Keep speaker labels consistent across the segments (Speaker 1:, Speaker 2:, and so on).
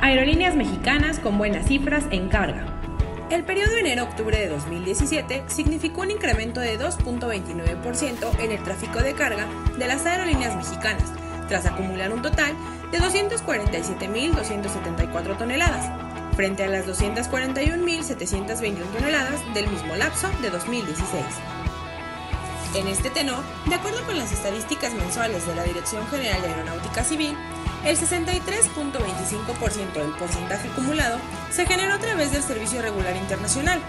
Speaker 1: Aerolíneas mexicanas con buenas cifras en carga. El periodo enero-octubre de 2017 significó un incremento de 2.29% en el tráfico de carga de las aerolíneas mexicanas, tras acumular un total de 247.274 toneladas, frente a las 241.721 toneladas del mismo lapso de 2016. En este tenor, de acuerdo con las estadísticas mensuales de la Dirección General de Aeronáutica Civil, el 63.25% del porcentaje acumulado se generó a través del Servicio Regular Internacional,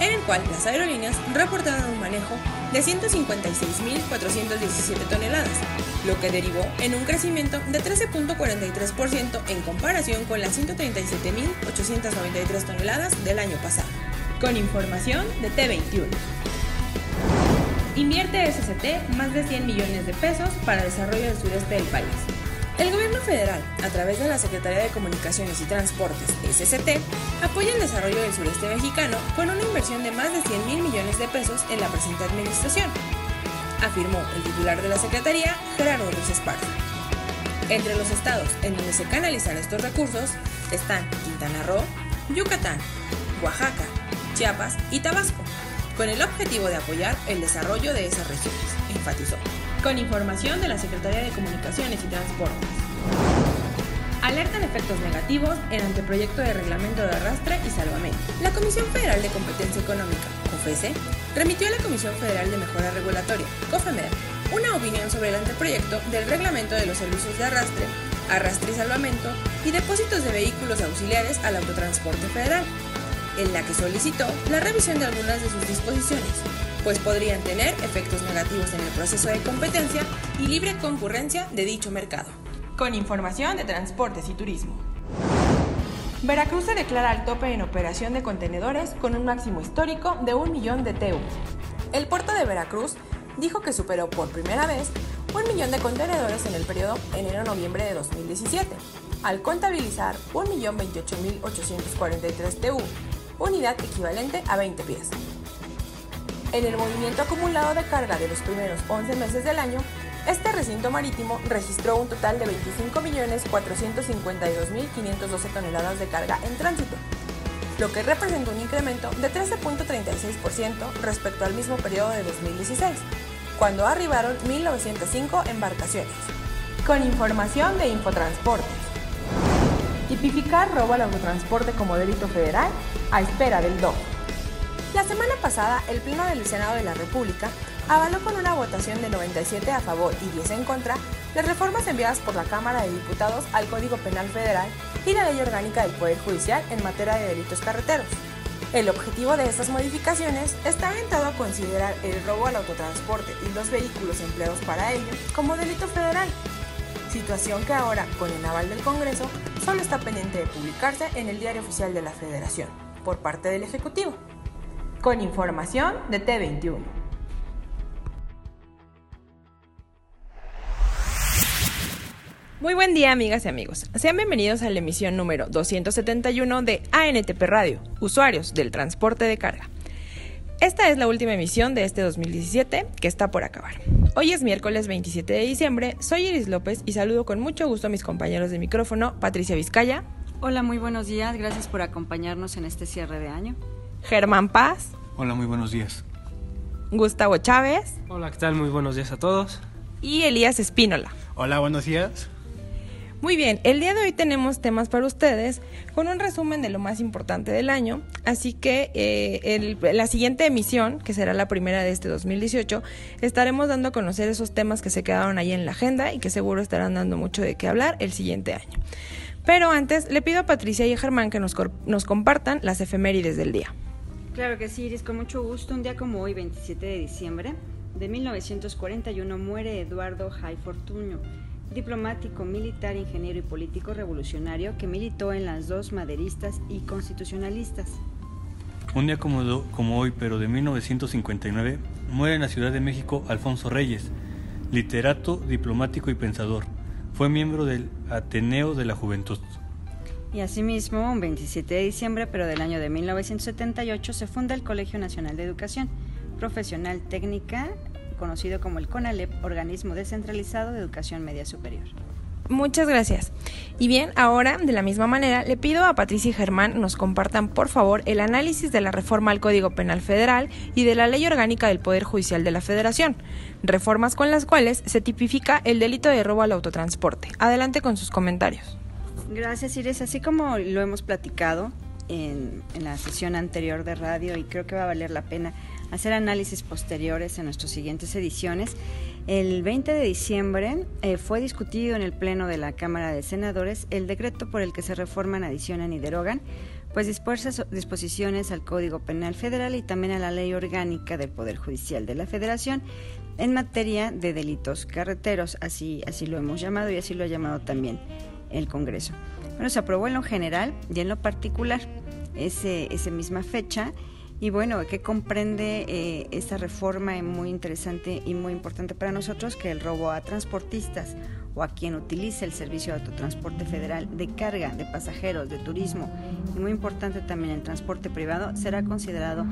Speaker 1: en el cual las aerolíneas reportaron un manejo de 156.417 toneladas, lo que derivó en un crecimiento de 13.43% en comparación con las 137.893 toneladas del año pasado. Con información de T21. Invierte SCT más de 100 millones de pesos para el desarrollo del sureste del país. El gobierno federal, a través de la Secretaría de Comunicaciones y Transportes, SCT, apoya el desarrollo del sureste mexicano con una inversión de más de 100 mil millones de pesos en la presente administración, afirmó el titular de la Secretaría, Gerardo Ruiz Esparza. Entre los estados en donde se canalizan estos recursos están Quintana Roo, Yucatán, Oaxaca, Chiapas y Tabasco, con el objetivo de apoyar el desarrollo de esas regiones, enfatizó con información de la Secretaría de Comunicaciones y Transportes. Alertan efectos negativos en anteproyecto de reglamento de arrastre y salvamento. La Comisión Federal de Competencia Económica, COFESE, remitió a la Comisión Federal de Mejora Regulatoria, COFEMER, una opinión sobre el anteproyecto del reglamento de los servicios de arrastre, arrastre y salvamento y depósitos de vehículos auxiliares al autotransporte federal, en la que solicitó la revisión de algunas de sus disposiciones, pues podrían tener efectos negativos en el proceso de competencia y libre concurrencia de dicho mercado. Con información de transportes y turismo. Veracruz se declara al tope en operación de contenedores con un máximo histórico de un millón de TEU. El puerto de Veracruz dijo que superó por primera vez un millón de contenedores en el periodo enero-noviembre de 2017, al contabilizar 1.028.843 TEU, unidad equivalente a 20 pies. En el movimiento acumulado de carga de los primeros 11 meses del año, este recinto marítimo registró un total de 25.452.512 toneladas de carga en tránsito, lo que representa un incremento de 13.36% respecto al mismo periodo de 2016, cuando arribaron 1.905 embarcaciones. Con información de Infotransportes. Tipificar robo al autotransporte como delito federal a espera del DOF. La semana pasada, el Pleno del Senado de la República avaló con una votación de 97 a favor y 10 en contra las reformas enviadas por la Cámara de Diputados al Código Penal Federal y la Ley Orgánica del Poder Judicial en materia de delitos carreteros. El objetivo de estas modificaciones está orientado a considerar el robo al autotransporte y los vehículos empleados para ello como delito federal, situación que ahora, con el aval del Congreso, solo está pendiente de publicarse en el Diario Oficial de la Federación, por parte del Ejecutivo con información de T21. Muy buen día amigas y amigos. Sean bienvenidos a la emisión número 271 de ANTP Radio, usuarios del transporte de carga. Esta es la última emisión de este 2017 que está por acabar. Hoy es miércoles 27 de diciembre, soy Iris López y saludo con mucho gusto a mis compañeros de micrófono, Patricia Vizcaya.
Speaker 2: Hola, muy buenos días, gracias por acompañarnos en este cierre de año.
Speaker 1: Germán Paz.
Speaker 3: Hola, muy buenos días.
Speaker 1: Gustavo Chávez.
Speaker 4: Hola, ¿qué tal? Muy buenos días a todos.
Speaker 1: Y Elías Espínola.
Speaker 5: Hola, buenos días.
Speaker 6: Muy bien, el día de hoy tenemos temas para ustedes con un resumen de lo más importante del año, así que eh, la siguiente emisión, que será la primera de este 2018, estaremos dando a conocer esos temas que se quedaron ahí en la agenda y que seguro estarán dando mucho de qué hablar el siguiente año. Pero antes, le pido a Patricia y a Germán que nos, nos compartan las efemérides del día.
Speaker 2: Claro que sí, Iris, con mucho gusto. Un día como hoy, 27 de diciembre de 1941, muere Eduardo Jai Fortuño diplomático, militar, ingeniero y político revolucionario que militó en las dos maderistas y constitucionalistas.
Speaker 3: Un día como, hoy, pero de 1959, muere en la Ciudad de México Alfonso Reyes, literato, diplomático y pensador. Fue miembro del Ateneo de la Juventud.
Speaker 2: Y asimismo, un 27 de diciembre, pero del año de 1978, se funda el Colegio Nacional de Educación Profesional Técnica conocido como el CONALEP, Organismo Descentralizado de Educación Media Superior.
Speaker 6: Muchas gracias. Y bien, ahora, de la misma manera, le pido a Patricia y Germán nos compartan, por favor, el análisis de la reforma al Código Penal Federal y de la Ley Orgánica del Poder Judicial de la Federación, reformas con las cuales se tipifica el delito de robo al autotransporte. Adelante con sus comentarios.
Speaker 2: Gracias, Iris. Así como lo hemos platicado en, en la sesión anterior de radio, y creo que va a valer la pena hacer análisis posteriores en nuestras siguientes ediciones. El 20 de diciembre eh, fue discutido en el Pleno de la Cámara de Senadores el decreto por el que se reforman, adicionan y derogan pues dispuestas disposiciones al Código Penal Federal y también a la Ley Orgánica del Poder Judicial de la Federación en materia de delitos carreteros, así, así lo hemos llamado y así lo ha llamado también el Congreso. Bueno, se aprobó en lo general y en lo particular ese, esa misma fecha y bueno, que comprende eh, esta reforma muy interesante y muy importante para nosotros, que el robo a transportistas o a quien utilice el servicio de autotransporte federal de carga de pasajeros, de turismo y muy importante también el transporte privado será considerado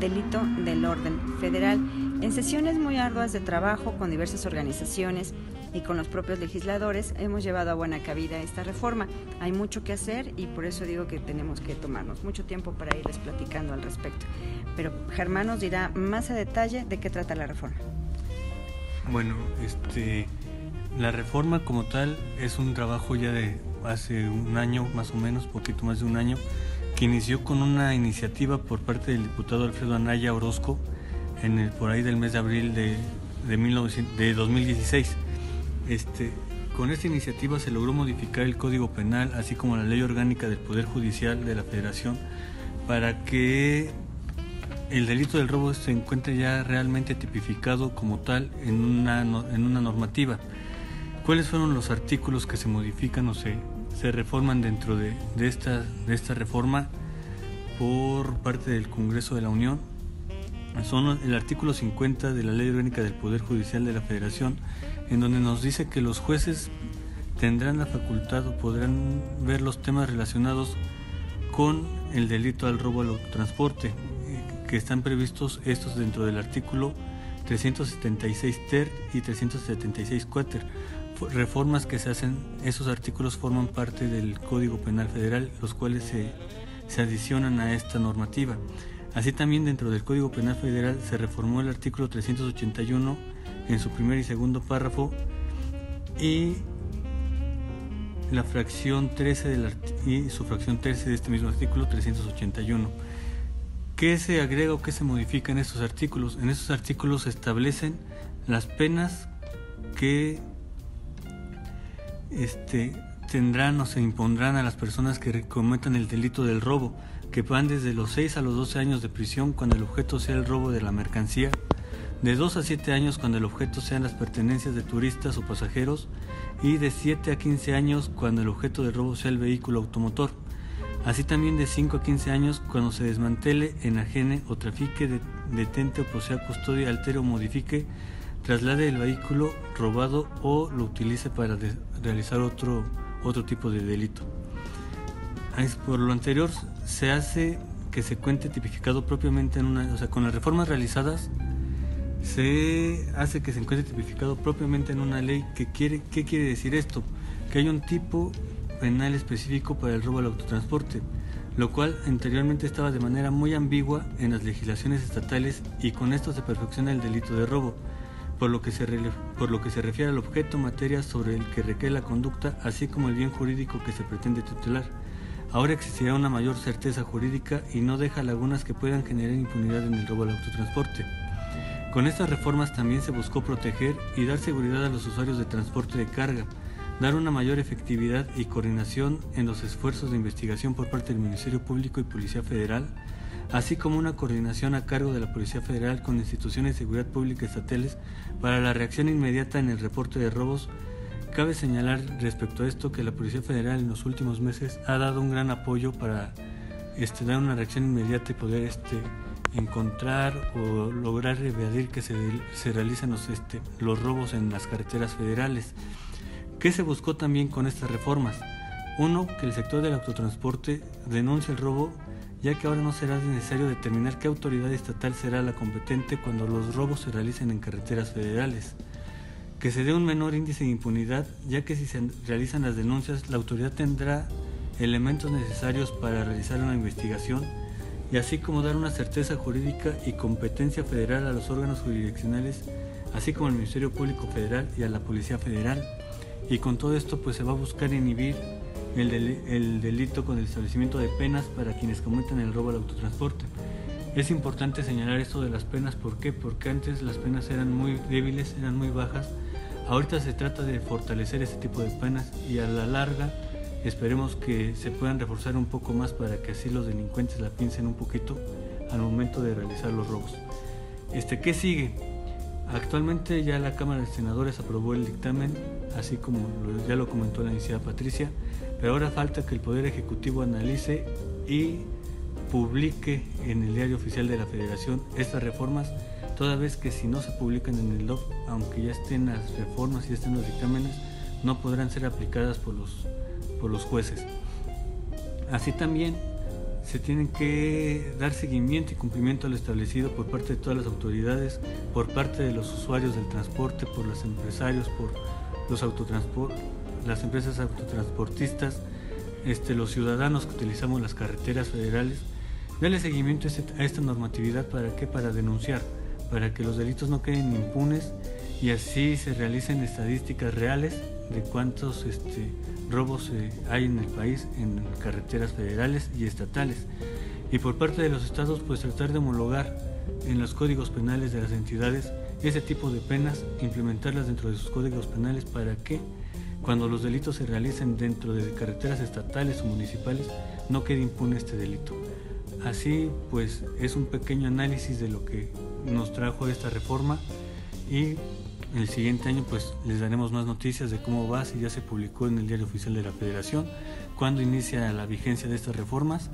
Speaker 2: delito del orden federal. En sesiones muy arduas de trabajo con diversas organizaciones, y con los propios legisladores hemos llevado a buena cabida esta reforma. Hay mucho que hacer y por eso digo que tenemos que tomarnos mucho tiempo para irles platicando al respecto. Pero Germán nos dirá más a detalle de qué trata la reforma.
Speaker 3: Bueno, este, la reforma como tal es un trabajo ya de hace un año, más o menos, poquito más de un año, que inició con una iniciativa por parte del diputado Alfredo Anaya Orozco en el, por ahí del mes de abril de, de, 1900, de 2016 este, con esta iniciativa se logró modificar el Código Penal, así como la Ley Orgánica del Poder Judicial de la Federación, para que el delito del robo se encuentre ya realmente tipificado como tal en una, en una normativa. ¿Cuáles fueron los artículos que se modifican o se, se reforman dentro de, de, esta, de esta reforma por parte del Congreso de la Unión? Son el artículo 50 de la Ley Orgánica del Poder Judicial de la Federación, en donde nos dice que los jueces tendrán la facultad o podrán ver los temas relacionados con el delito al robo al transporte, que están previstos estos dentro del artículo 376 ter y 376 quater. Reformas que se hacen, esos artículos forman parte del Código Penal Federal, los cuales se, se adicionan a esta normativa. Así también dentro del Código Penal Federal se reformó el artículo 381 en su primer y segundo párrafo y la fracción 13 del y su fracción 13 de este mismo artículo 381. ¿Qué se agrega o qué se modifica en estos artículos? En estos artículos se establecen las penas que este, tendrán o se impondrán a las personas que cometan el delito del robo, que van desde los 6 a los 12 años de prisión cuando el objeto sea el robo de la mercancía de 2 a 7 años cuando el objeto sean las pertenencias de turistas o pasajeros y de 7 a 15 años cuando el objeto de robo sea el vehículo automotor. Así también de 5 a 15 años cuando se desmantele, enajene o trafique, detente o posea custodia, altere o modifique, traslade el vehículo robado o lo utilice para realizar otro, otro tipo de delito. Por lo anterior, se hace que se cuente tipificado propiamente en una, o sea, con las reformas realizadas, se hace que se encuentre tipificado propiamente en una ley que quiere, ¿qué quiere decir esto? Que hay un tipo penal específico para el robo al autotransporte, lo cual anteriormente estaba de manera muy ambigua en las legislaciones estatales y con esto se perfecciona el delito de robo. por lo, que se por lo que se refiere al objeto materia sobre el que recae la conducta, así como el bien jurídico que se pretende tutelar. Ahora existirá una mayor certeza jurídica y no deja lagunas que puedan generar impunidad en el robo al autotransporte. Con estas reformas también se buscó proteger y dar seguridad a los usuarios de transporte de carga, dar una mayor efectividad y coordinación en los esfuerzos de investigación por parte del Ministerio Público y Policía Federal, así como una coordinación a cargo de la Policía Federal con instituciones de seguridad pública estatales para la reacción inmediata en el reporte de robos. Cabe señalar respecto a esto que la Policía Federal en los últimos meses ha dado un gran apoyo para este, dar una reacción inmediata y poder este, encontrar o lograr evadir que se, se realicen los, este, los robos en las carreteras federales. ¿Qué se buscó también con estas reformas? Uno, que el sector del autotransporte denuncie el robo, ya que ahora no será necesario determinar qué autoridad estatal será la competente cuando los robos se realicen en carreteras federales. Que se dé un menor índice de impunidad, ya que si se realizan las denuncias, la autoridad tendrá elementos necesarios para realizar una investigación y así como dar una certeza jurídica y competencia federal a los órganos jurisdiccionales, así como al Ministerio Público Federal y a la Policía Federal. Y con todo esto pues se va a buscar inhibir el, delito con el establecimiento de penas para quienes cometen el robo al autotransporte. Es importante señalar esto de las penas, ¿por qué? Porque antes las penas eran muy débiles, eran muy bajas. Ahorita se trata de fortalecer este tipo de penas y a la larga Esperemos que se puedan reforzar un poco más para que así los delincuentes la piensen un poquito al momento de realizar los robos. Este, ¿Qué sigue? Actualmente ya la Cámara de Senadores aprobó el dictamen, así como ya lo comentó la iniciada Patricia, pero ahora falta que el Poder Ejecutivo analice y publique en el diario oficial de la Federación estas reformas, toda vez que si no se publican en el DOF, aunque ya estén las reformas y estén los dictámenes, no podrán ser aplicadas por los por los jueces. Así también se tiene que dar seguimiento y cumplimiento al establecido por parte de todas las autoridades, por parte de los usuarios del transporte, por los empresarios, por los las empresas autotransportistas, este, los ciudadanos que utilizamos las carreteras federales. Darle seguimiento a esta normatividad para qué? Para denunciar, para que los delitos no queden impunes y así se realicen estadísticas reales de cuántos este, robos eh, hay en el país en carreteras federales y estatales. Y por parte de los estados, pues tratar de homologar en los códigos penales de las entidades ese tipo de penas, implementarlas dentro de sus códigos penales para que cuando los delitos se realicen dentro de carreteras estatales o municipales no quede impune este delito. Así pues es un pequeño análisis de lo que nos trajo esta reforma y el siguiente año pues les daremos más noticias de cómo va, si ya se publicó en el diario oficial de la Federación, cuándo inicia la vigencia de estas reformas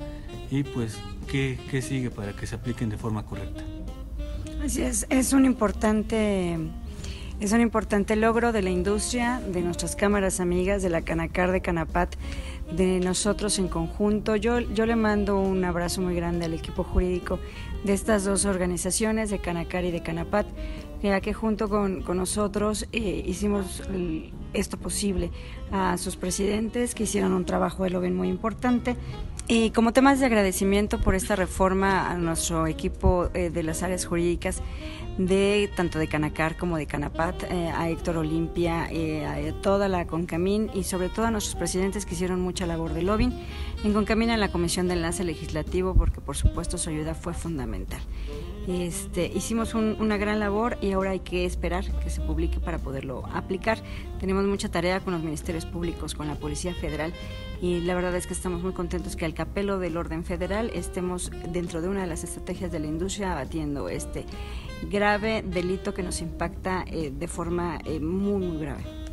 Speaker 3: y pues qué, qué sigue para que se apliquen de forma correcta.
Speaker 2: Así es, es un importante es un importante logro de la industria, de nuestras cámaras amigas, de la Canacar de Canapat, de nosotros en conjunto. Yo, yo le mando un abrazo muy grande al equipo jurídico de estas dos organizaciones, de Canacar y de Canapat ya que junto con, nosotros eh, hicimos esto posible a sus presidentes que hicieron un trabajo de lo bien muy importante. Y como temas de agradecimiento por esta reforma a nuestro equipo eh, de las áreas jurídicas, de tanto de Canacar como de Canapat, eh, a Héctor Olimpia, a toda la Concamín y sobre todo a nuestros presidentes que hicieron mucha labor de lobbying. En Concamín en la Comisión de Enlace Legislativo, porque por supuesto su ayuda fue fundamental. Este, hicimos una gran labor y ahora hay que esperar que se publique para poderlo aplicar. Tenemos mucha tarea con los ministerios públicos, con la Policía Federal y la verdad es que estamos muy contentos que al capelo del orden federal estemos dentro de una de las estrategias de la industria abatiendo este grave delito que nos impacta eh, de forma eh, muy, muy grave.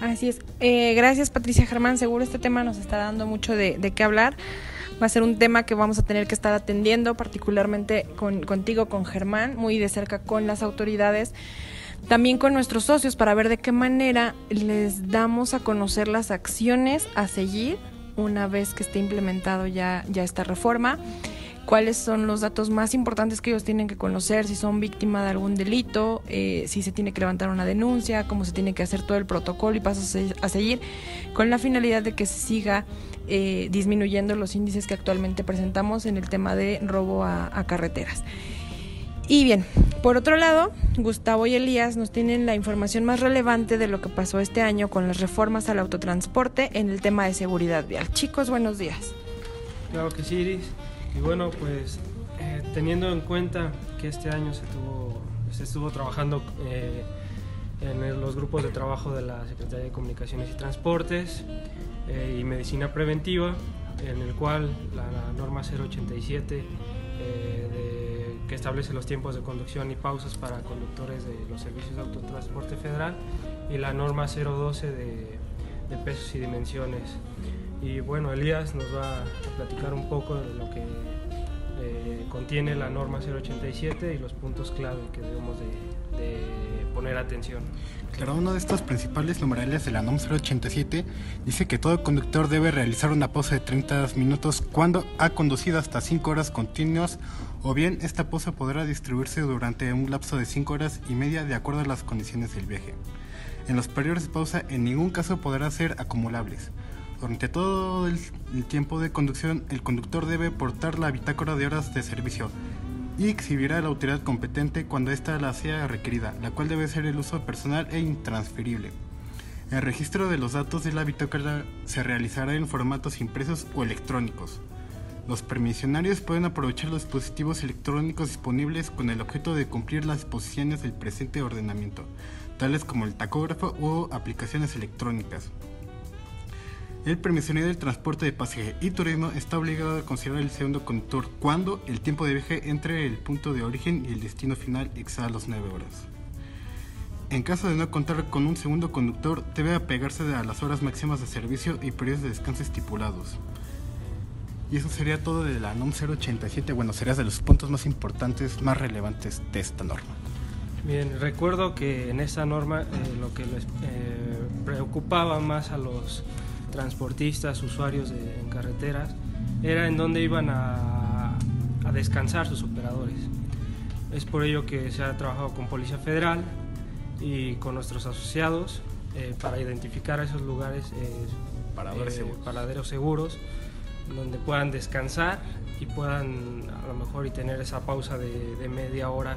Speaker 6: Así es. Eh, gracias Patricia Germán. Seguro este tema nos está dando mucho de, de qué hablar va a ser un tema que vamos a tener que estar atendiendo, particularmente con, contigo, con Germán, muy de cerca con las autoridades, también con nuestros socios para ver de qué manera les damos a conocer las acciones a seguir una vez que esté implementado ya, ya esta reforma cuáles son los datos más importantes que ellos tienen que conocer, si son víctima de algún delito, eh, si se tiene que levantar una denuncia, cómo se tiene que hacer todo el protocolo y pasos a seguir, con la finalidad de que se siga eh, disminuyendo los índices que actualmente presentamos en el tema de robo a, carreteras. Y bien, Por otro lado, Gustavo y Elías nos tienen la información más relevante de lo que pasó este año con las reformas al autotransporte en el tema de seguridad vial. Chicos, buenos días.
Speaker 4: Claro que sí, Iris. Y bueno, pues eh, teniendo en cuenta que este año se, tuvo, se estuvo trabajando eh, en los grupos de trabajo de la Secretaría de Comunicaciones y Transportes eh, y Medicina Preventiva, en el cual la, norma 087 que establece los tiempos de conducción y pausas para conductores de los servicios de autotransporte federal y la norma 012 de, de pesos y dimensiones. Y bueno, Elías nos va a platicar un poco de lo que eh, contiene la norma 087 y los puntos clave que debemos de, poner atención.
Speaker 5: Claro, uno de estos principales numerales de la NOM 087 dice que todo conductor debe realizar una pausa de 30 minutos cuando ha conducido hasta 5 horas continuas o bien esta pausa podrá distribuirse durante un lapso de 5 horas y media de acuerdo a las condiciones del viaje. En los periodos de pausa en ningún caso podrá ser acumulables. Durante todo el, tiempo de conducción, el conductor debe portar la bitácora de horas de servicio y exhibirá a la autoridad competente cuando ésta la sea requerida, la cual debe ser el uso personal e intransferible. El registro de los datos de la bitácora se realizará en formatos impresos o electrónicos. Los permisionarios pueden aprovechar los dispositivos electrónicos disponibles con el objeto de cumplir las disposiciones del presente ordenamiento, tales como el tacógrafo o aplicaciones electrónicas. El permisionero del transporte de pasaje y turismo está obligado a considerar el segundo conductor cuando el tiempo de viaje entre el punto de origen y el destino final exceda las 9 horas. En caso de no contar con un segundo conductor, debe apegarse a las horas máximas de servicio y periodos de descanso estipulados. Y eso sería todo de la NOM 087, bueno, sería de los puntos más importantes, más relevantes de esta norma.
Speaker 4: Bien, recuerdo que en esta norma eh, lo que les eh, preocupaba más a los transportistas, usuarios en carreteras, era en donde iban a, descansar sus operadores. Es por ello que se ha trabajado con Policía Federal y con nuestros asociados eh, para identificar esos lugares, eh, paraderos, eh, seguros. paraderos seguros, donde puedan descansar y puedan a lo mejor y tener esa pausa de, de media hora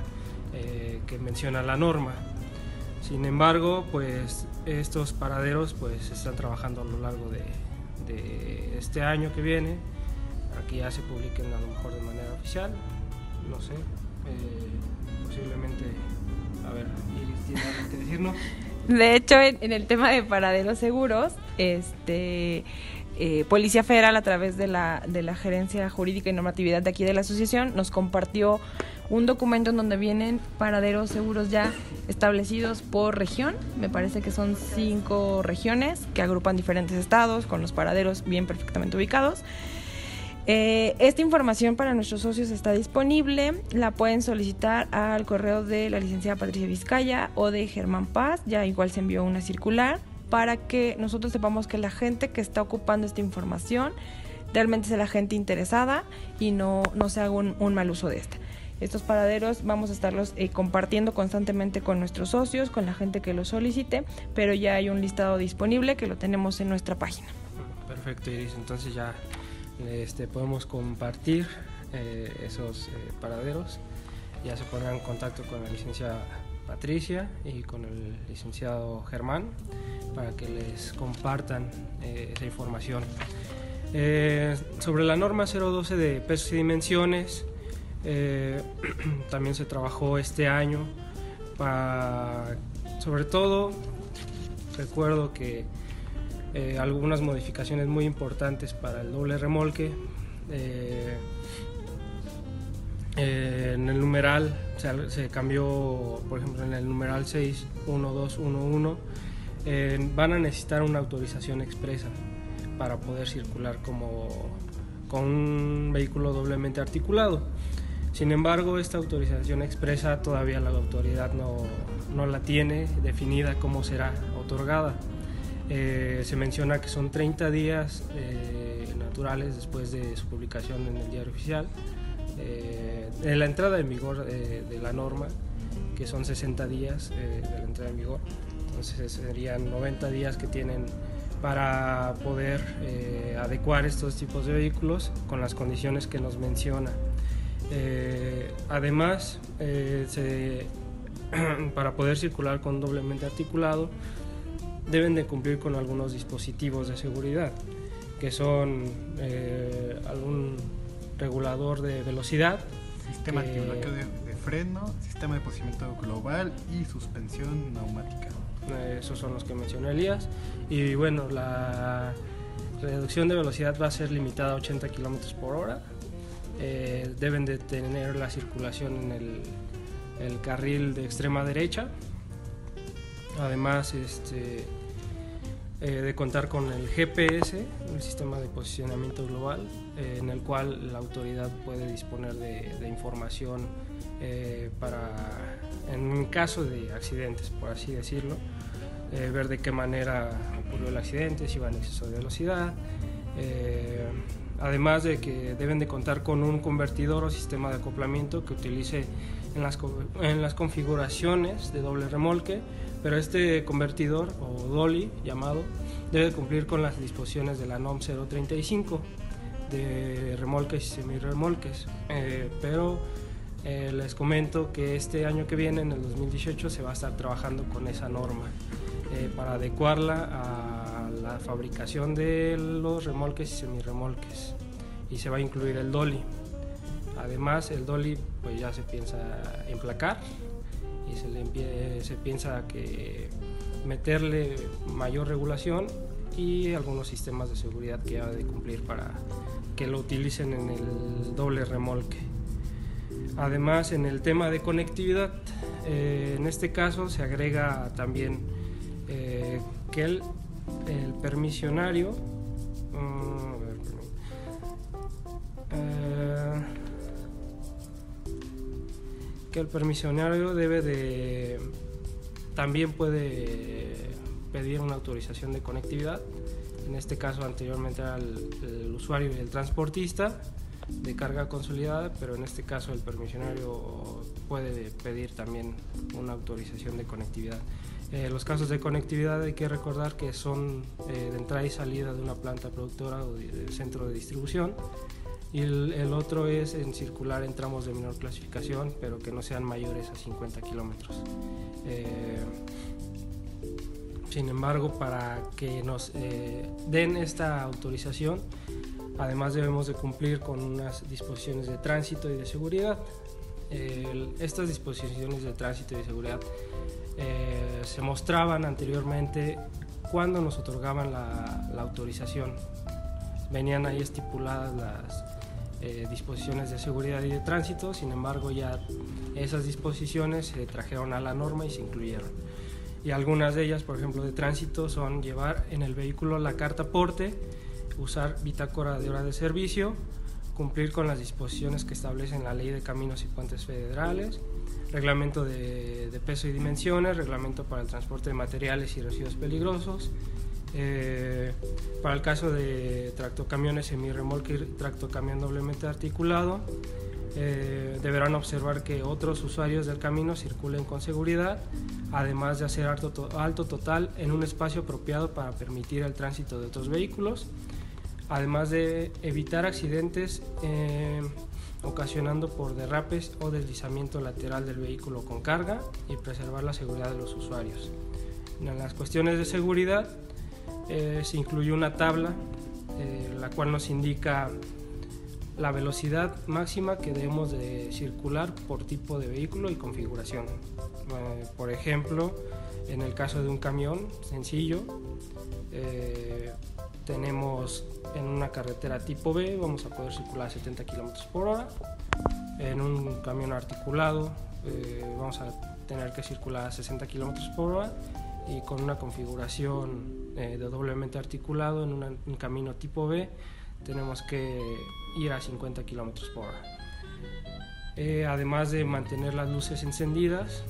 Speaker 4: que menciona la norma. Sin embargo, pues estos paraderos pues están trabajando a lo largo de, este año que viene. Aquí ya se publiquen a lo mejor de manera oficial, no sé, eh, posiblemente, a ver, Iris tiene algo que decirnos.
Speaker 6: De hecho, en, el tema de paraderos seguros, este eh, Policía Federal a través de la, de la Gerencia Jurídica y Normatividad de aquí de la asociación nos compartió un documento en donde vienen paraderos seguros ya establecidos por región. Me parece que son cinco regiones que agrupan diferentes estados con los paraderos bien perfectamente ubicados. Eh, esta información para nuestros socios está disponible. La pueden solicitar al correo de la licenciada Patricia Vizcaya o de Germán Paz. Ya igual se envió una circular para que nosotros sepamos que la gente que está ocupando esta información realmente sea la gente interesada y no, no se haga un mal uso de esta. Estos paraderos vamos a estarlos eh, compartiendo constantemente con nuestros socios, con la gente que lo solicite, pero ya hay un listado disponible que lo tenemos en nuestra página.
Speaker 4: Perfecto, Iris. Entonces ya este, podemos compartir eh, esos eh, paraderos. Ya se pondrán en contacto con la licenciada Patricia y con el licenciado Germán para que les compartan esa información. sobre la norma 012 de pesos y dimensiones, eh, también se trabajó este año para, sobre todo, recuerdo que eh, algunas modificaciones muy importantes para el doble remolque. Eh, en el numeral se, cambió, por ejemplo, en el numeral 61211, van a necesitar una autorización expresa para poder circular como con un vehículo doblemente articulado. Sin embargo, esta autorización expresa todavía la autoridad no, la tiene definida cómo será otorgada. Eh, se menciona que son 30 días eh, naturales después de su publicación en el diario oficial, eh, de la entrada en vigor de la norma, que son 60 días de la entrada en vigor. Entonces serían 90 días que tienen para poder adecuar estos tipos de vehículos con las condiciones que nos menciona. Además, para poder circular con doblemente articulado, deben de cumplir con algunos dispositivos de seguridad, que son algún regulador de velocidad,
Speaker 5: sistema de, de, freno, sistema de posicionamiento global y suspensión neumática.
Speaker 4: Esos son los que mencionó Elías. Y bueno, la reducción de velocidad va a ser limitada a 80 kilómetros por hora. Eh, deben de tener la circulación en el, carril de extrema derecha. Además, este, eh, de contar con el GPS, el sistema de posicionamiento global, eh, en el cual la autoridad puede disponer de, de información para, en caso de accidentes, por así decirlo, ver de qué manera ocurrió el accidente, si iba en exceso de velocidad. Eh, además de que deben de contar con un convertidor o sistema de acoplamiento que utilice en las, en las configuraciones de doble remolque, pero este convertidor o dolly llamado debe cumplir con las disposiciones de la NOM 035 de remolques y semirremolques, eh, pero les comento que este año que viene, en el 2018, se va a estar trabajando con esa norma. Eh, para adecuarla a la fabricación de los remolques y semirremolques y se va a incluir el dolly. Además el dolly pues ya se piensa emplacar y se, le se piensa que meterle mayor regulación y algunos sistemas de seguridad que ha de cumplir para que lo utilicen en el doble remolque. Además, en el tema de conectividad, eh, en este caso se agrega también eh, que el, permisionario mm, eh, que el permisionario debe de también puede pedir una autorización de conectividad en este caso anteriormente era el, usuario y el transportista de carga consolidada, pero en este caso el permisionario puede pedir también una autorización de conectividad. Eh, los casos de conectividad hay que recordar que son eh, de entrada y salida de una planta productora o de, centro de distribución. Y el, otro es en circular en tramos de menor clasificación, pero que no sean mayores a 50 kilómetros. Eh, sin embargo, para que nos den esta autorización, además debemos de cumplir con unas disposiciones de tránsito y de seguridad. estas disposiciones de tránsito y de seguridad eh, se mostraban anteriormente cuando nos otorgaban la, autorización. Venían ahí estipuladas las eh, disposiciones de seguridad y de tránsito, sin embargo ya esas disposiciones se trajeron a la norma y se incluyeron. Y algunas de ellas, por ejemplo, de tránsito son llevar en el vehículo la carta porte, usar bitácora de hora de servicio, cumplir con las disposiciones que establecen la ley de caminos y puentes federales, reglamento de, peso y dimensiones, reglamento para el transporte de materiales y residuos peligrosos. Eh, para el caso de tractocamiones semi-remolque y tractocamión doblemente articulado, eh, deberán observar que otros usuarios del camino circulen con seguridad, además de hacer alto, alto total en un espacio apropiado para permitir el tránsito de otros vehículos, además de evitar accidentes. Eh, ocasionando por derrapes o deslizamiento lateral del vehículo con carga y preservar la seguridad de los usuarios. En las cuestiones de seguridad eh, se incluye una tabla eh, la cual nos indica la velocidad máxima que debemos de circular por tipo de vehículo y configuración. Eh, por ejemplo, en el caso de un camión sencillo, tenemos en una carretera tipo B vamos a poder circular a 70 km por hora. En un camión articulado eh, vamos a tener que circular a 60 km por hora y con una configuración eh, de doblemente articulado en un camino tipo B tenemos que ir a 50 km por hora. Eh, además de mantener las luces encendidas,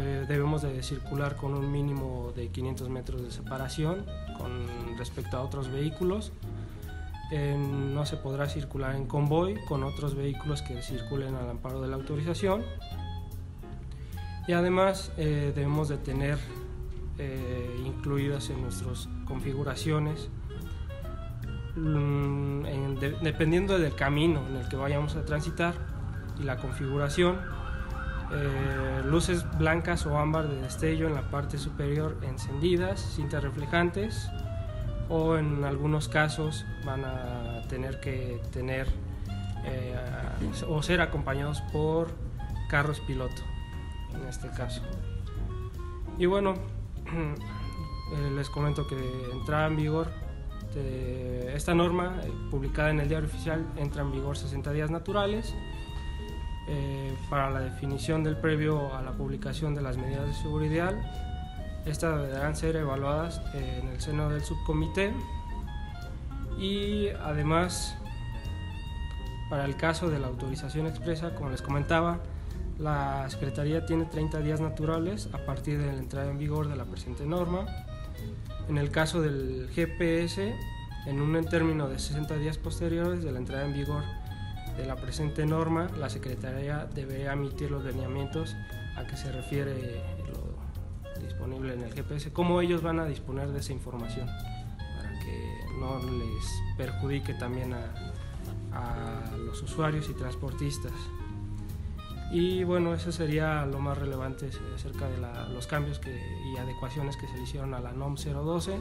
Speaker 4: debemos de circular con un mínimo de 500 metros de separación con respecto a otros vehículos. no se podrá circular en convoy con otros vehículos que circulen al amparo de la autorización. Y además eh, debemos de tener eh, incluidas en nuestras configuraciones, mm, dependiendo del camino en el que vayamos a transitar, y la configuración, eh, luces blancas o ámbar de destello en la parte superior encendidas, cintas reflejantes o en algunos casos van a tener que tener eh, o ser acompañados por carros piloto en este caso. Y bueno, eh, les comento que entra en vigor esta norma publicada en el diario oficial entra en vigor 60 días naturales eh, para la definición del previo a la publicación de las medidas de seguridad. Estas deberán ser evaluadas en el seno del subcomité y además para el caso de la autorización expresa, como les comentaba, la Secretaría tiene 30 días naturales a partir de la entrada en vigor de la presente norma. En el caso del GPS, en un término de 60 días posteriores de la entrada en vigor de la presente norma, la Secretaría deberá emitir los lineamientos a que se refiere lo disponible en el GPS, cómo ellos van a disponer de esa información, para que no les perjudique también a, los usuarios y transportistas. Y bueno, eso sería lo más relevante acerca de los cambios y adecuaciones que se le hicieron a la NOM 012,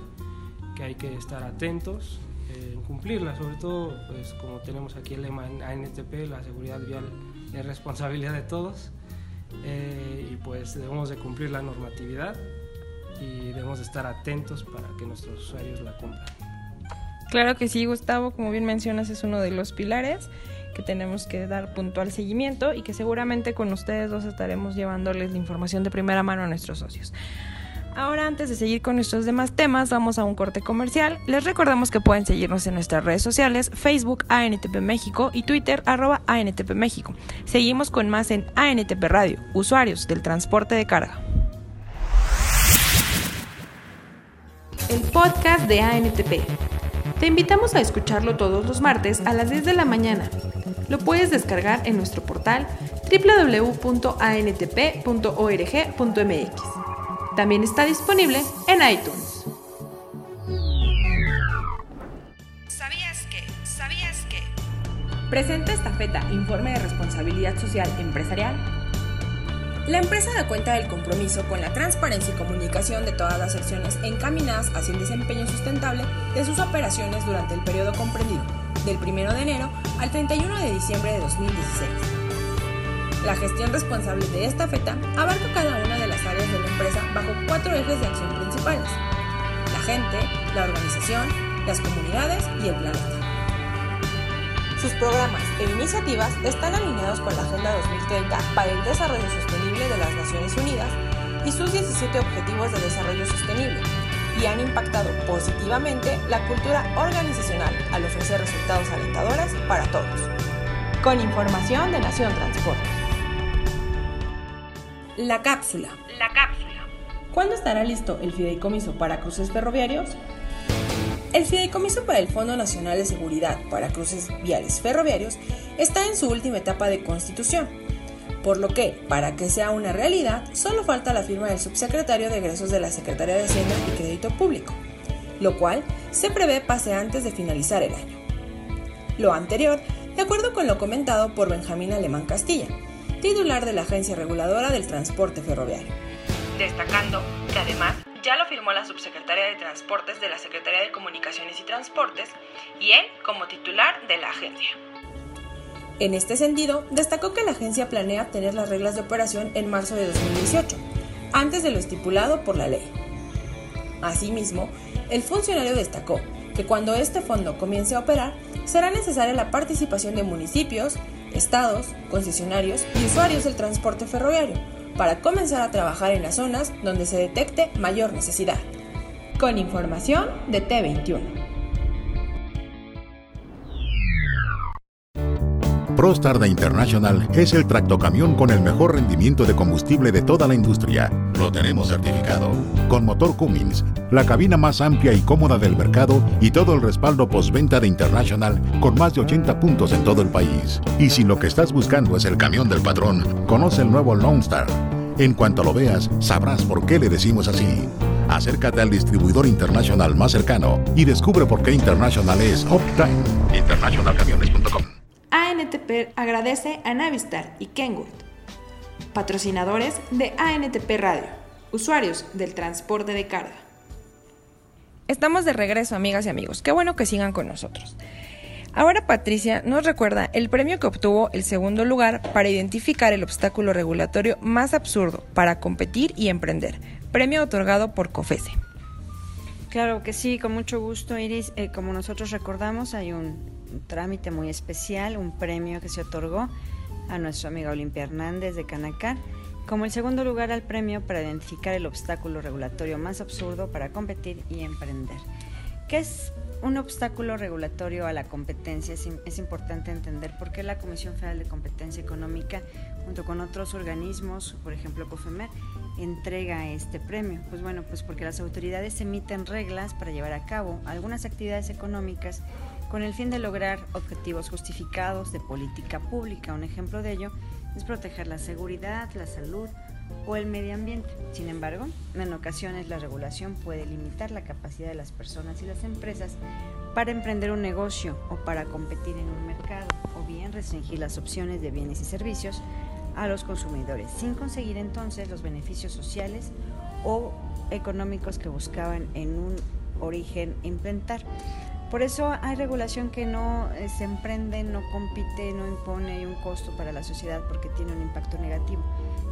Speaker 4: que hay que estar atentos cumplirla, sobre todo, pues como tenemos aquí el lema en ANTP, la seguridad vial es responsabilidad de todos eh, y pues debemos de cumplir la normatividad y debemos de estar atentos para que nuestros usuarios la cumplan.
Speaker 1: Claro que sí, Gustavo, como bien mencionas, es uno de los pilares que tenemos que dar puntual seguimiento y que seguramente con ustedes dos estaremos llevándoles la información de primera mano a nuestros socios. Ahora, antes de seguir con nuestros demás temas, vamos a un corte comercial. Les recordamos que pueden seguirnos en nuestras redes sociales, Facebook ANTP México y Twitter arroba ANTP México. Seguimos con más en ANTP Radio, usuarios del transporte de carga. El podcast de ANTP. Te invitamos a escucharlo todos los martes a las 10 de la mañana. Lo puedes descargar en nuestro portal www.antp.org.mx. También está disponible en iTunes. ¿Sabías que? ¿Sabías que? Presenta esta feta Informe de Responsabilidad Social Empresarial. La empresa da cuenta del compromiso con la transparencia y comunicación de todas las acciones encaminadas hacia el desempeño sustentable de sus operaciones durante el periodo comprendido del 1 de enero al 31 de diciembre de 2016 la gestión responsable de esta feta abarca cada una de las áreas de la empresa bajo cuatro ejes de acción principales. La gente, la organización, las comunidades y el planeta. Sus programas e iniciativas están alineados con la Agenda 2030 para el Desarrollo Sostenible de las Naciones Unidas y sus 17 Objetivos de Desarrollo Sostenible y han impactado positivamente la cultura organizacional al ofrecer resultados alentadores para todos. Con información de Nación Transporte. La cápsula. La cápsula. ¿Cuándo estará listo el fideicomiso para cruces ferroviarios? El fideicomiso para el Fondo Nacional de Seguridad para Cruces Viales Ferroviarios está en su última etapa de constitución, por lo que, para que sea una realidad, solo falta la firma del subsecretario de egresos de la Secretaría de Hacienda y Crédito Público, lo cual se prevé pase antes de finalizar el año. Lo anterior, de acuerdo con lo comentado por Benjamín Alemán Castilla, titular de la Agencia Reguladora del Transporte Ferroviario. Destacando que además ya lo firmó la subsecretaria de Transportes de la Secretaría de Comunicaciones y Transportes y él como titular de la agencia. En este sentido, destacó que la agencia planea obtener las reglas de operación en marzo de 2018, antes de lo estipulado por la ley. Asimismo, el funcionario destacó que cuando este fondo comience a operar, será necesaria la participación de municipios, estados, concesionarios y usuarios del transporte ferroviario para comenzar a trabajar en las zonas donde se detecte mayor necesidad. Con información de T21.
Speaker 7: ProStar de International es el tractocamión con el mejor rendimiento de combustible de toda la industria. Lo tenemos certificado. Con motor Cummins, la cabina más amplia y cómoda del mercado y todo el respaldo postventa de International con más de 80 puntos en todo el país. Y si lo que estás buscando es el camión del patrón, conoce el nuevo Lone Star. En cuanto lo veas, sabrás por qué le decimos así. Acércate al distribuidor internacional más cercano y descubre por qué International es Uptime. Internationalcamiones.com
Speaker 6: ANTP agradece a Navistar y Kenwood, patrocinadores de ANTP Radio, usuarios del transporte de carga. Estamos de regreso, amigas y amigos. Qué bueno que sigan con nosotros. Ahora Patricia nos recuerda el premio que obtuvo el segundo lugar para identificar el obstáculo regulatorio más absurdo para competir y emprender, premio otorgado por COFESE.
Speaker 2: Claro que sí, con mucho gusto, Iris. Eh, como nosotros recordamos, hay un, trámite muy especial, un premio que se otorgó a nuestra amiga Olimpia Hernández de Canacar como el segundo lugar al premio para identificar el obstáculo regulatorio más absurdo para competir y emprender. ¿Qué es un obstáculo regulatorio a la competencia? Es, importante entender por qué la Comisión Federal de Competencia Económica, junto con otros organismos, por ejemplo COFEMER, entrega este premio. Pues bueno, pues porque las autoridades emiten reglas para llevar a cabo algunas actividades económicas con el fin de lograr objetivos justificados de política pública. Un ejemplo de ello es proteger la seguridad, la salud o el medio ambiente. Sin embargo, en ocasiones la regulación puede limitar la capacidad de las personas y las empresas para emprender un negocio o para competir en un mercado, o bien restringir las opciones de bienes y servicios a los consumidores, sin conseguir entonces los beneficios sociales o económicos que buscaban en un origen implementar. Por eso hay regulación que no eh, se emprende, no compite, no impone un costo para la sociedad porque tiene un impacto negativo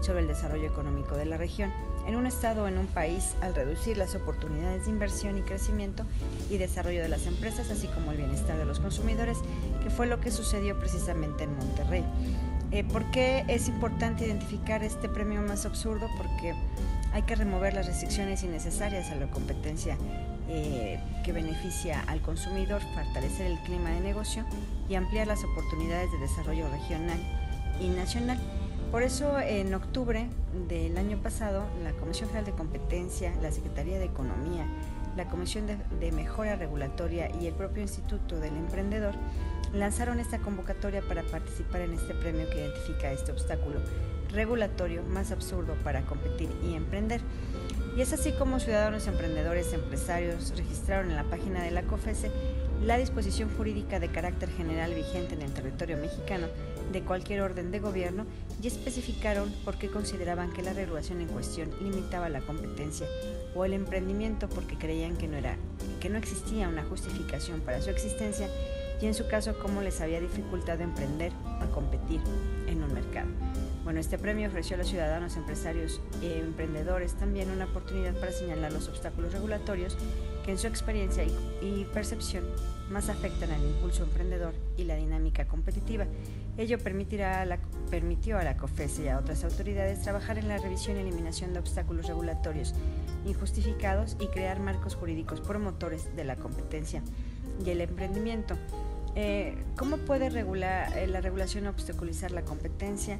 Speaker 2: sobre el desarrollo económico de la región, en un estado o en un país, al reducir las oportunidades de inversión y crecimiento y desarrollo de las empresas, así como el bienestar de los consumidores, que fue lo que sucedió precisamente en Monterrey. Eh, ¿Por qué es importante identificar este premio más absurdo? Porque hay que remover las restricciones innecesarias a la competencia eh, que beneficia al consumidor, fortalecer el clima de negocio y ampliar las oportunidades de desarrollo regional y nacional. Por eso, en octubre del año pasado, la Comisión Federal de Competencia, la Secretaría de Economía, la Comisión de, Mejora Regulatoria y el propio Instituto del Emprendedor lanzaron esta convocatoria para participar en este premio que identifica este obstáculo regulatorio más absurdo para competir y emprender. Y es así como ciudadanos, emprendedores, empresarios registraron en la página de la COFESE la disposición jurídica de carácter general vigente en el territorio mexicano de cualquier orden de gobierno y especificaron por qué consideraban que la regulación en cuestión limitaba la competencia o el emprendimiento porque creían que no era que no existía una justificación para su existencia y en su caso cómo les había dificultado emprender o competir en un mercado. Bueno, este premio ofreció a los ciudadanos, empresarios e emprendedores también una oportunidad para señalar los obstáculos regulatorios que en su experiencia y, percepción más afectan al impulso emprendedor y la dinámica competitiva. Ello permitirá permitió a la COFES y a otras autoridades trabajar en la revisión y eliminación de obstáculos regulatorios injustificados y crear marcos jurídicos promotores de la competencia y el emprendimiento. Eh, ¿Cómo puede regular, eh, la regulación obstaculizar la competencia?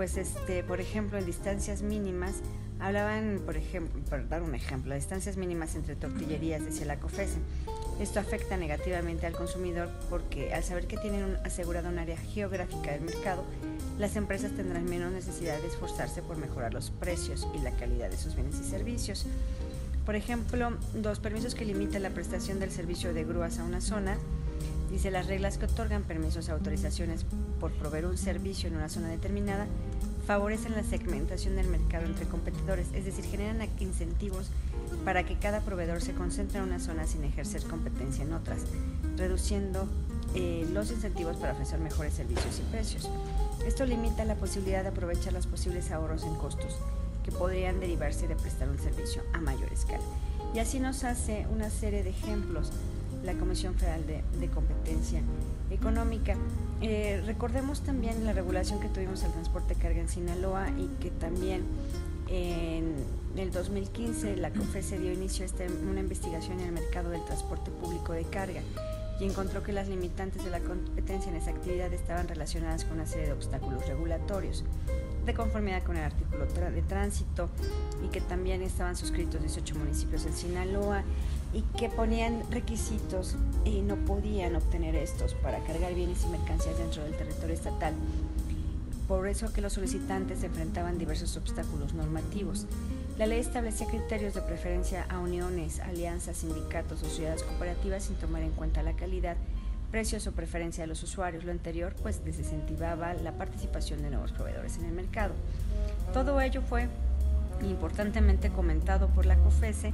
Speaker 2: Pues este, por ejemplo, en distancias mínimas, hablaban, por ejemplo, por dar un ejemplo, distancias mínimas entre tortillerías, decía la COFESE. Esto afecta negativamente al consumidor porque al saber que tienen asegurado un área geográfica del mercado, las empresas tendrán menos necesidad de esforzarse por mejorar los precios y la calidad de sus bienes y servicios. Por ejemplo, los permisos que limitan la prestación del servicio de grúas a una zona Dice, las reglas que otorgan permisos o autorizaciones por proveer un servicio en una zona determinada favorecen la segmentación del mercado entre competidores, es decir, generan incentivos para que cada proveedor se concentre en una zona sin ejercer competencia en otras, reduciendo eh, los incentivos para ofrecer mejores servicios y precios. Esto limita la posibilidad de aprovechar los posibles ahorros en costos que podrían derivarse de prestar un servicio a mayor escala. Y así nos hace una serie de ejemplos la Comisión Federal de, Competencia Económica. Eh, recordemos también la regulación que tuvimos al transporte de carga en Sinaloa y que también en el 2015 la COFESE dio inicio a este, una investigación en el mercado del transporte público de carga y encontró que las limitantes de la competencia en esa actividad estaban relacionadas con una serie de obstáculos regulatorios de conformidad con el artículo de tránsito y que también estaban suscritos 18 municipios en Sinaloa y que ponían requisitos y no podían obtener estos para cargar bienes y mercancías dentro del territorio estatal. Por eso que los solicitantes enfrentaban diversos obstáculos normativos. La ley establecía criterios de preferencia a uniones, alianzas, sindicatos, sociedades cooperativas sin tomar en cuenta la calidad precios o preferencia de los usuarios. Lo anterior pues desincentivaba la participación de nuevos proveedores en el mercado. Todo ello fue importantemente comentado por la COFESE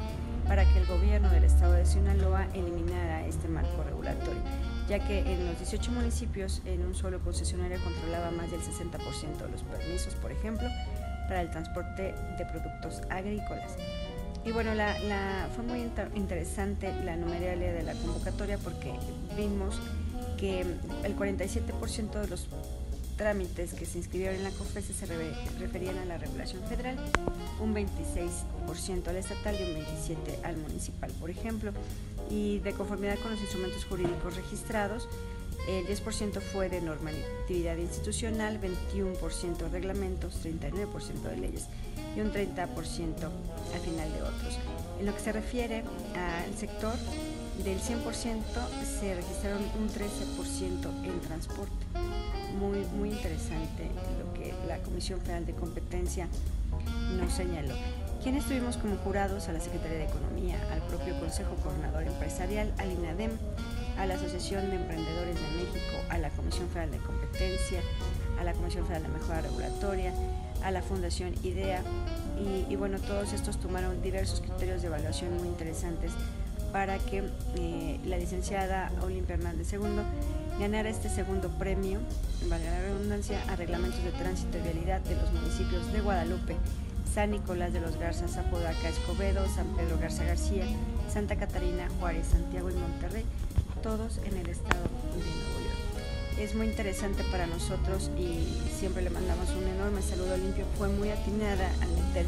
Speaker 2: para que el gobierno del estado de Sinaloa eliminara este marco regulatorio, ya que en los 18 municipios en un solo concesionario controlaba más del 60% de los permisos, por ejemplo, para el transporte de productos agrícolas. Y bueno, la, fue muy interesante la numeralia de la convocatoria porque vimos que el 47% de los trámites que se inscribieron en la COFESE se referían a la regulación federal, un 26% al estatal y un 27% al municipal, por ejemplo. Y de conformidad con los instrumentos jurídicos registrados, el 10% fue de normatividad institucional, 21% reglamentos, 39% de leyes y un 30% al final de otros. En lo que se refiere al sector, del 100% se registraron un 13% en transporte. Muy, muy interesante lo que la Comisión Federal de Competencia nos señaló. ¿Quiénes estuvimos como jurados? A la Secretaría de Economía, al propio Consejo Coordinador Empresarial, al INADEM, a la Asociación de Emprendedores de México, a la Comisión Federal de Competencia, a la Comisión Federal de Mejora Regulatoria, a la Fundación IDEA y, bueno, todos estos tomaron diversos criterios de evaluación muy interesantes para que eh, la licenciada Olimpia Hernández II ganara este segundo premio, valga la redundancia, a reglamentos de tránsito y vialidad de los municipios de Guadalupe, San Nicolás de los Garzas, Zapodaca, Escobedo, San Pedro Garza García, Santa Catarina, Juárez, Santiago y Monterrey, todos en el estado de Nuevo York. Es muy interesante para nosotros y siempre le mandamos un enorme saludo limpio. Fue muy atinada al meter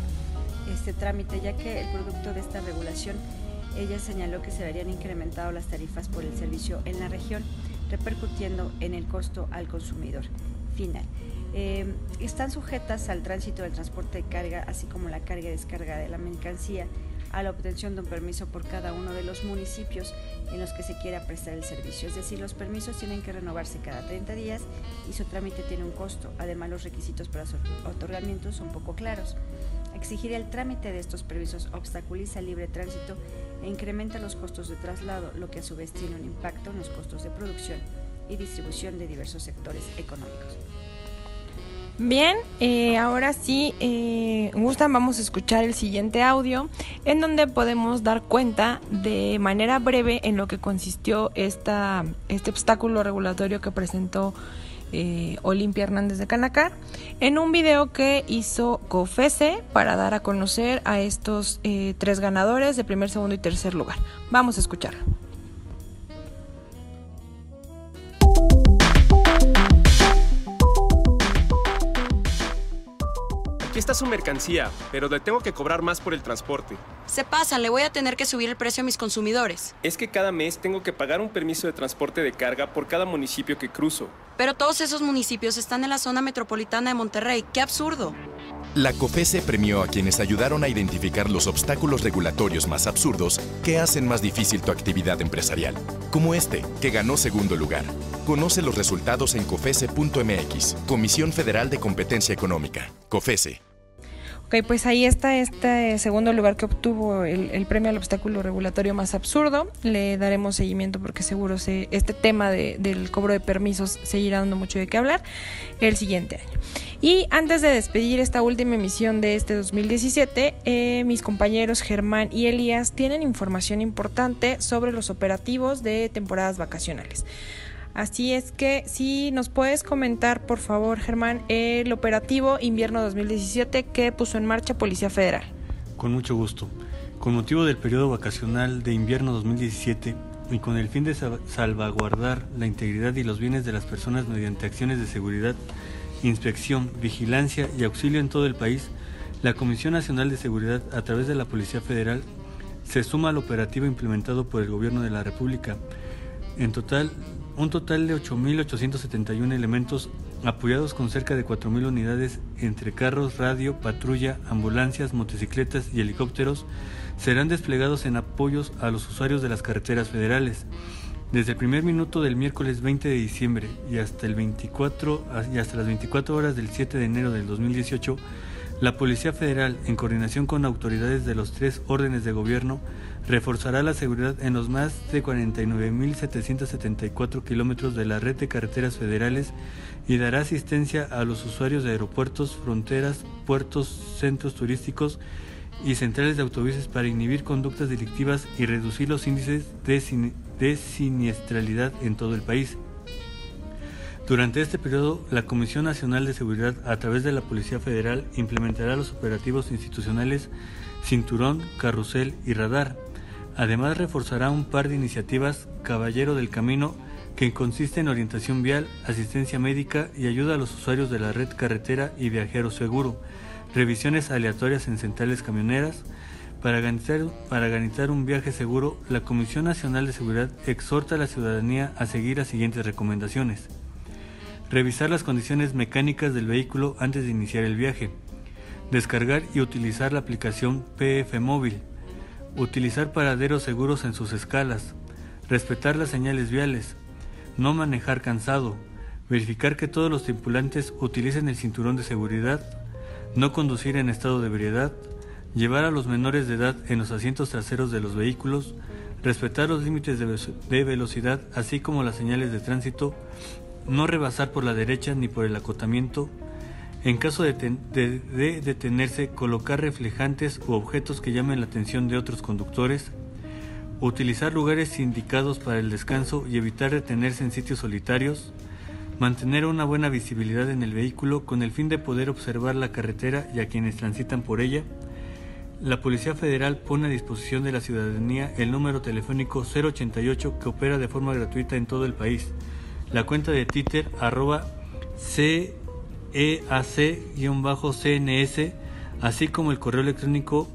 Speaker 2: este trámite, ya que el producto de esta regulación, ella señaló que se habrían incrementado las tarifas por el servicio en la región, repercutiendo en el costo al consumidor final. Eh, están sujetas al tránsito del transporte de carga, así como la carga y descarga de la mercancía, a la obtención de un permiso por cada uno de los municipios en los que se quiera prestar el servicio. Es decir, los permisos tienen que renovarse cada 30 días y su trámite tiene un costo. Además, los requisitos para su otorgamiento son poco claros. Exigir el trámite de estos permisos obstaculiza el libre tránsito e incrementa los costos de traslado, lo que a su vez tiene un impacto en los costos de producción y distribución de diversos sectores económicos.
Speaker 6: Bien, eh, ahora sí, eh, gustan, vamos a escuchar el siguiente audio en donde podemos dar cuenta de manera breve en lo que consistió esta, este obstáculo regulatorio que presentó eh, Olimpia Hernández de Canacar en un video que hizo COFESE para dar a conocer a estos eh, tres ganadores de primer, segundo y tercer lugar. Vamos a escuchar.
Speaker 8: Está su mercancía, pero le tengo que cobrar más por el transporte.
Speaker 9: Se pasa, le voy a tener que subir el precio a mis consumidores.
Speaker 8: Es que cada mes tengo que pagar un permiso de transporte de carga por cada municipio que cruzo.
Speaker 9: Pero todos esos municipios están en la zona metropolitana de Monterrey. ¡Qué absurdo!
Speaker 10: La COFESE premió a quienes ayudaron a identificar los obstáculos regulatorios más absurdos que hacen más difícil tu actividad empresarial, como este, que ganó segundo lugar. Conoce los resultados en cofese.mx, Comisión Federal de Competencia Económica, COFESE.
Speaker 6: Ok, pues ahí está este segundo lugar que obtuvo el, premio al obstáculo regulatorio más absurdo. Le daremos seguimiento porque seguro se, este tema del cobro de permisos seguirá dando mucho de qué hablar el siguiente año. Y antes de despedir esta última emisión de este 2017, eh, mis compañeros Germán y Elías tienen información importante sobre los operativos de temporadas vacacionales. Así es que si nos puedes comentar, por favor, Germán, el operativo invierno 2017 que puso en marcha Policía Federal.
Speaker 3: Con mucho gusto. Con motivo del periodo vacacional de invierno 2017 y con el fin de salvaguardar la integridad y los bienes de las personas mediante acciones de seguridad, inspección, vigilancia y auxilio en todo el país, la Comisión Nacional de Seguridad, a través de la Policía Federal, se suma al operativo implementado por el Gobierno de la República. En total, un total de 8.871 elementos apoyados con cerca de 4.000 unidades entre carros, radio, patrulla, ambulancias, motocicletas y helicópteros serán desplegados en apoyos a los usuarios de las carreteras federales. Desde el primer minuto del miércoles 20 de diciembre y hasta, el 24, y hasta las 24 horas del 7 de enero del 2018, la Policía Federal, en coordinación con autoridades de los tres órdenes de gobierno, reforzará la seguridad en los más de 49.774 kilómetros de la red de carreteras federales y dará asistencia a los usuarios de aeropuertos, fronteras, puertos, centros turísticos y centrales de autobuses para inhibir conductas delictivas y reducir los índices de, de siniestralidad en todo el país. Durante este periodo, la Comisión Nacional de Seguridad, a través de la Policía Federal, implementará los operativos institucionales Cinturón, Carrusel y Radar. Además, reforzará un par de iniciativas Caballero del Camino, que consiste en orientación vial, asistencia médica y ayuda a los usuarios de la red carretera y viajero seguro, revisiones aleatorias en centrales camioneras. Para garantizar, para garantizar un viaje seguro, la Comisión Nacional de Seguridad exhorta a la ciudadanía a seguir las siguientes recomendaciones. Revisar las condiciones mecánicas del vehículo antes de iniciar el viaje. Descargar y utilizar la aplicación PF Móvil. Utilizar paraderos seguros en sus escalas. Respetar las señales viales. No manejar cansado. Verificar que todos los tripulantes utilicen el cinturón de seguridad. No conducir en estado de ebriedad. Llevar a los menores de edad en los asientos traseros de los vehículos. Respetar los límites de velocidad así como las señales de tránsito no rebasar por la derecha ni por el acotamiento. En caso de, detenerse, colocar reflejantes u objetos que llamen la atención de otros conductores. Utilizar lugares indicados para el descanso y evitar detenerse en sitios solitarios. Mantener una buena visibilidad en el vehículo con el fin de poder observar la carretera y a quienes transitan por ella. La Policía Federal pone a disposición de la ciudadanía el número telefónico 088 que opera de forma gratuita en todo el país la cuenta de Twitter arroba CEAC-CNS, así como el correo electrónico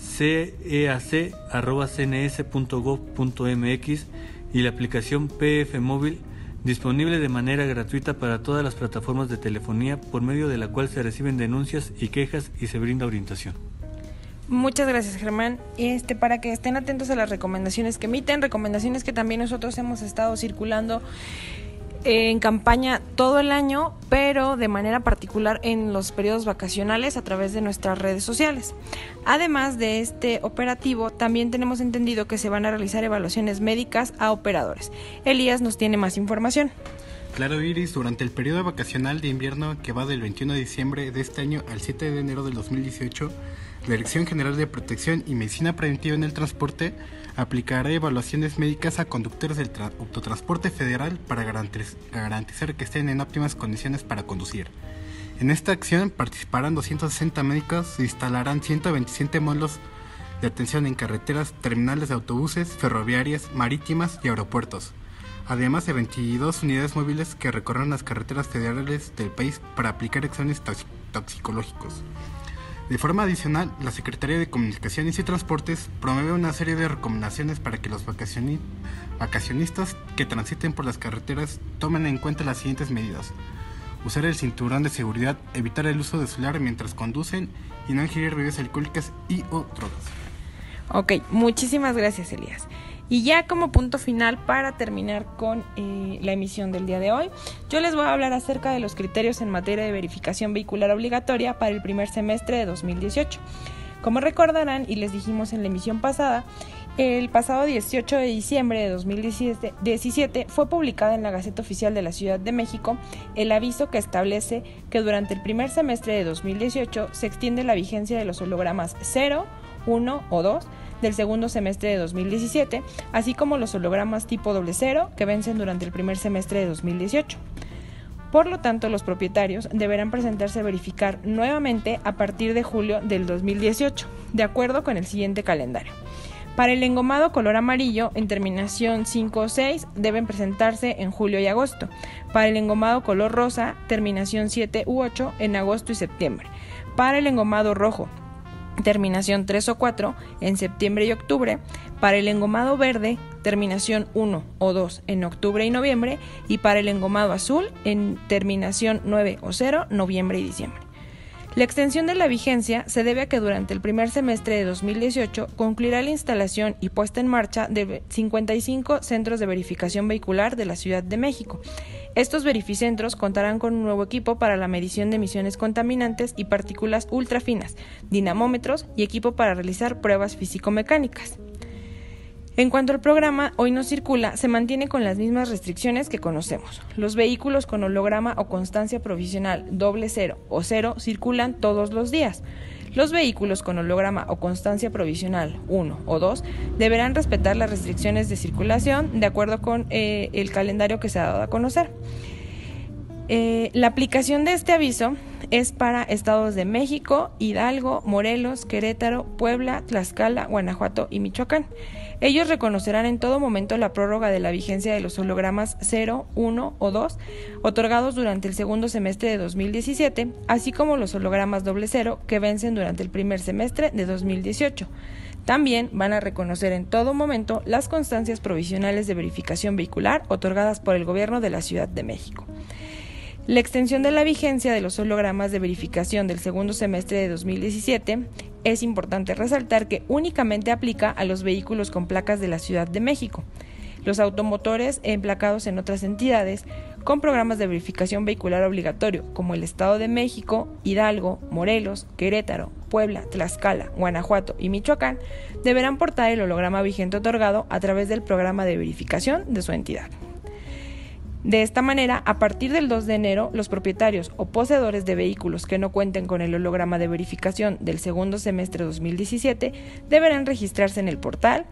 Speaker 3: ceac.cns.gov.mx y la aplicación PF Móvil disponible de manera gratuita para todas las plataformas de telefonía por medio de la cual se reciben denuncias y quejas y se brinda orientación.
Speaker 6: Muchas gracias Germán. Este, para que estén atentos a las recomendaciones que emiten, recomendaciones que también nosotros hemos estado circulando en campaña todo el año, pero de manera particular en los periodos vacacionales a través de nuestras redes sociales. Además de este operativo, también tenemos entendido que se van a realizar evaluaciones médicas a operadores. Elías nos tiene más información.
Speaker 5: Claro, Iris, durante el periodo vacacional de invierno que va del 21 de diciembre de este año al 7 de enero del 2018, la Dirección General de Protección y Medicina Preventiva en el Transporte aplicará evaluaciones médicas a conductores del autotransporte federal para garantizar que estén en óptimas condiciones para conducir. En esta acción participarán 260 médicos y instalarán 127 módulos de atención en carreteras, terminales de autobuses, ferroviarias, marítimas y aeropuertos, además de 22 unidades móviles que recorrerán las carreteras federales del país para aplicar exámenes toxicológicos. De forma adicional, la Secretaría de Comunicaciones y Transportes promueve una serie de recomendaciones para que los vacacionistas que transiten por las carreteras tomen en cuenta las siguientes medidas. Usar el cinturón de seguridad, evitar el uso de celular mientras conducen y no ingerir bebidas alcohólicas y o drogas.
Speaker 6: Ok, muchísimas gracias Elías. Y ya como punto final para terminar con eh, la emisión del día de hoy, yo les voy a hablar acerca de los criterios en materia de verificación vehicular obligatoria para el primer semestre de 2018. Como recordarán y les dijimos en la emisión pasada, el pasado 18 de diciembre de 2017 fue publicada en la Gaceta Oficial de la Ciudad de México el aviso que establece que durante el primer semestre de 2018 se extiende la vigencia de los hologramas 0, 1 o 2 del segundo semestre de 2017, así como los hologramas tipo doble cero que vencen durante el primer semestre de 2018. Por lo tanto, los propietarios deberán presentarse a verificar nuevamente a partir de julio del 2018, de acuerdo con el siguiente calendario. Para el engomado color amarillo, en terminación 5 o 6, deben presentarse en julio y agosto. Para el engomado color rosa, terminación 7 u 8, en agosto y septiembre. Para el engomado rojo, terminación 3 o 4 en septiembre y octubre, para el engomado verde, terminación 1 o 2 en octubre y noviembre, y para el engomado azul en terminación 9 o 0, noviembre y diciembre. La extensión de la vigencia se debe a que durante el primer semestre de 2018 concluirá la instalación y puesta en marcha de 55 centros de verificación vehicular de la Ciudad de México. Estos verificentros contarán con un nuevo equipo para la medición de emisiones contaminantes y partículas ultrafinas, dinamómetros y equipo para realizar pruebas físico-mecánicas. En cuanto al programa Hoy no circula, se mantiene con las mismas restricciones que conocemos. Los vehículos con holograma o constancia provisional doble cero o cero circulan todos los días. Los vehículos con holograma o constancia provisional 1 o 2 deberán respetar las restricciones de circulación de acuerdo con eh, el calendario que se ha dado a conocer. Eh, la aplicación de este aviso es para estados de México, Hidalgo, Morelos, Querétaro, Puebla, Tlaxcala, Guanajuato y Michoacán. Ellos reconocerán en todo momento la prórroga de la vigencia de los hologramas 0, 1 o 2 otorgados durante el segundo semestre de 2017, así como los hologramas doble cero que vencen durante el primer semestre de 2018. También van a reconocer en todo momento las constancias provisionales de verificación vehicular otorgadas por el Gobierno de la Ciudad de México. La extensión de la vigencia de los hologramas de verificación del segundo semestre de 2017 es importante resaltar que únicamente aplica a los vehículos con placas de la Ciudad de México. Los automotores emplacados en otras entidades con programas de verificación vehicular obligatorio, como el Estado de México, Hidalgo, Morelos, Querétaro, Puebla, Tlaxcala, Guanajuato y Michoacán, deberán portar el holograma vigente otorgado a través del programa de verificación de su entidad. De esta manera, a partir del 2 de enero, los propietarios o poseedores de vehículos que no cuenten con el holograma de verificación del segundo semestre 2017 deberán registrarse en el portal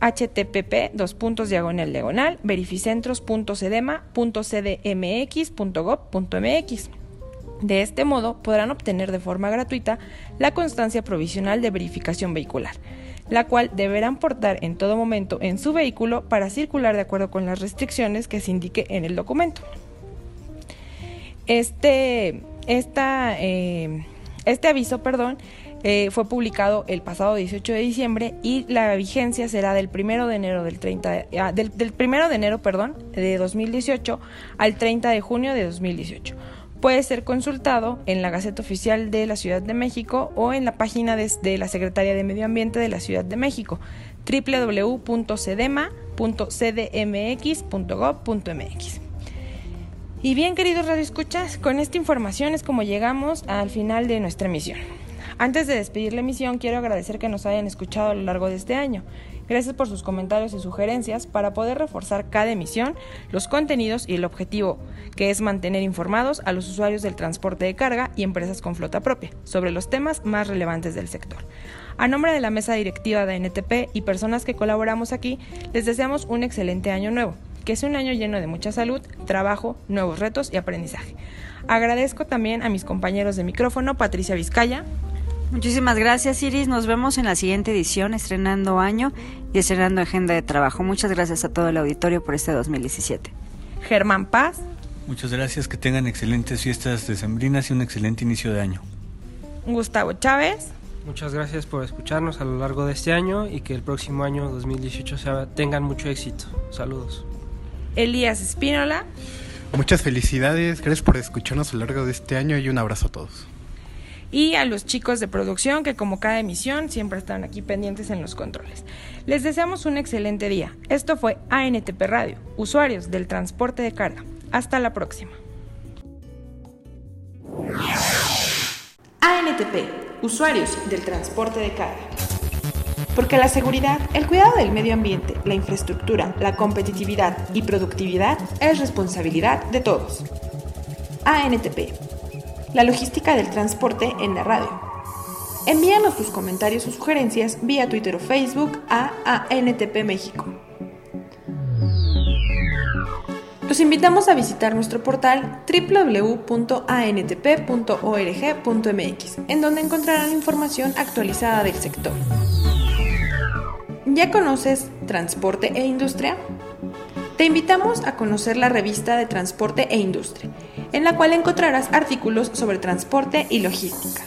Speaker 6: http diagonal diagonal verificentros.cedema.cdmx.gov.mx. De este modo podrán obtener de forma gratuita la constancia provisional de verificación vehicular la cual deberán portar en todo momento en su vehículo para circular de acuerdo con las restricciones que se indique en el documento. Este, eh, este aviso perdón, eh, fue publicado el pasado 18 de diciembre y la vigencia será del 1 de enero del 30 ah, del, 1 de enero, perdón, de 2018 al 30 de junio de 2018 puede ser consultado en la Gaceta Oficial de la Ciudad de México o en la página de, la Secretaría de Medio Ambiente de la Ciudad de México, www.cedema.cdmx.gov.mx. Y bien, queridos radioescuchas, con esta información es como llegamos al final de nuestra emisión. Antes de despedir la emisión, quiero agradecer que nos hayan escuchado a lo largo de este año. Gracias por sus comentarios y sugerencias para poder reforzar cada emisión, los contenidos y el objetivo, que es mantener informados a los usuarios del transporte de carga y empresas con flota propia sobre los temas más relevantes del sector. A nombre de la mesa directiva de NTP y personas que colaboramos aquí, les deseamos un excelente año nuevo, que sea un año lleno de mucha salud, trabajo, nuevos retos y aprendizaje. Agradezco también a mis compañeros de micrófono, Patricia Vizcaya,
Speaker 2: Muchísimas gracias Iris, nos vemos en la siguiente edición estrenando año y estrenando agenda de trabajo. Muchas gracias a todo el auditorio por este 2017.
Speaker 6: Germán Paz.
Speaker 3: Muchas gracias, que tengan excelentes fiestas decembrinas y un excelente inicio de año.
Speaker 6: Gustavo Chávez.
Speaker 4: Muchas gracias por escucharnos a lo largo de este año y que el próximo año 2018 sea, tengan mucho éxito. Saludos.
Speaker 6: Elías Espínola.
Speaker 5: Muchas felicidades, gracias por escucharnos a lo largo de este año y un abrazo a todos
Speaker 6: y a los chicos de producción que como cada emisión siempre están aquí pendientes en los controles. Les deseamos un excelente día. Esto fue ANTP Radio, usuarios del transporte de carga. Hasta la próxima. ANTP, usuarios del transporte de carga. Porque la seguridad, el cuidado del medio ambiente, la infraestructura, la competitividad y productividad es responsabilidad de todos. ANTP la logística del transporte en la radio. Envíanos tus comentarios o sugerencias vía Twitter o Facebook a ANTP México. Los invitamos a visitar nuestro portal www.antp.org.mx, en donde encontrarán información actualizada del sector. ¿Ya conoces Transporte e Industria? Te invitamos a conocer la revista de Transporte e Industria, en la cual encontrarás artículos sobre transporte y logística.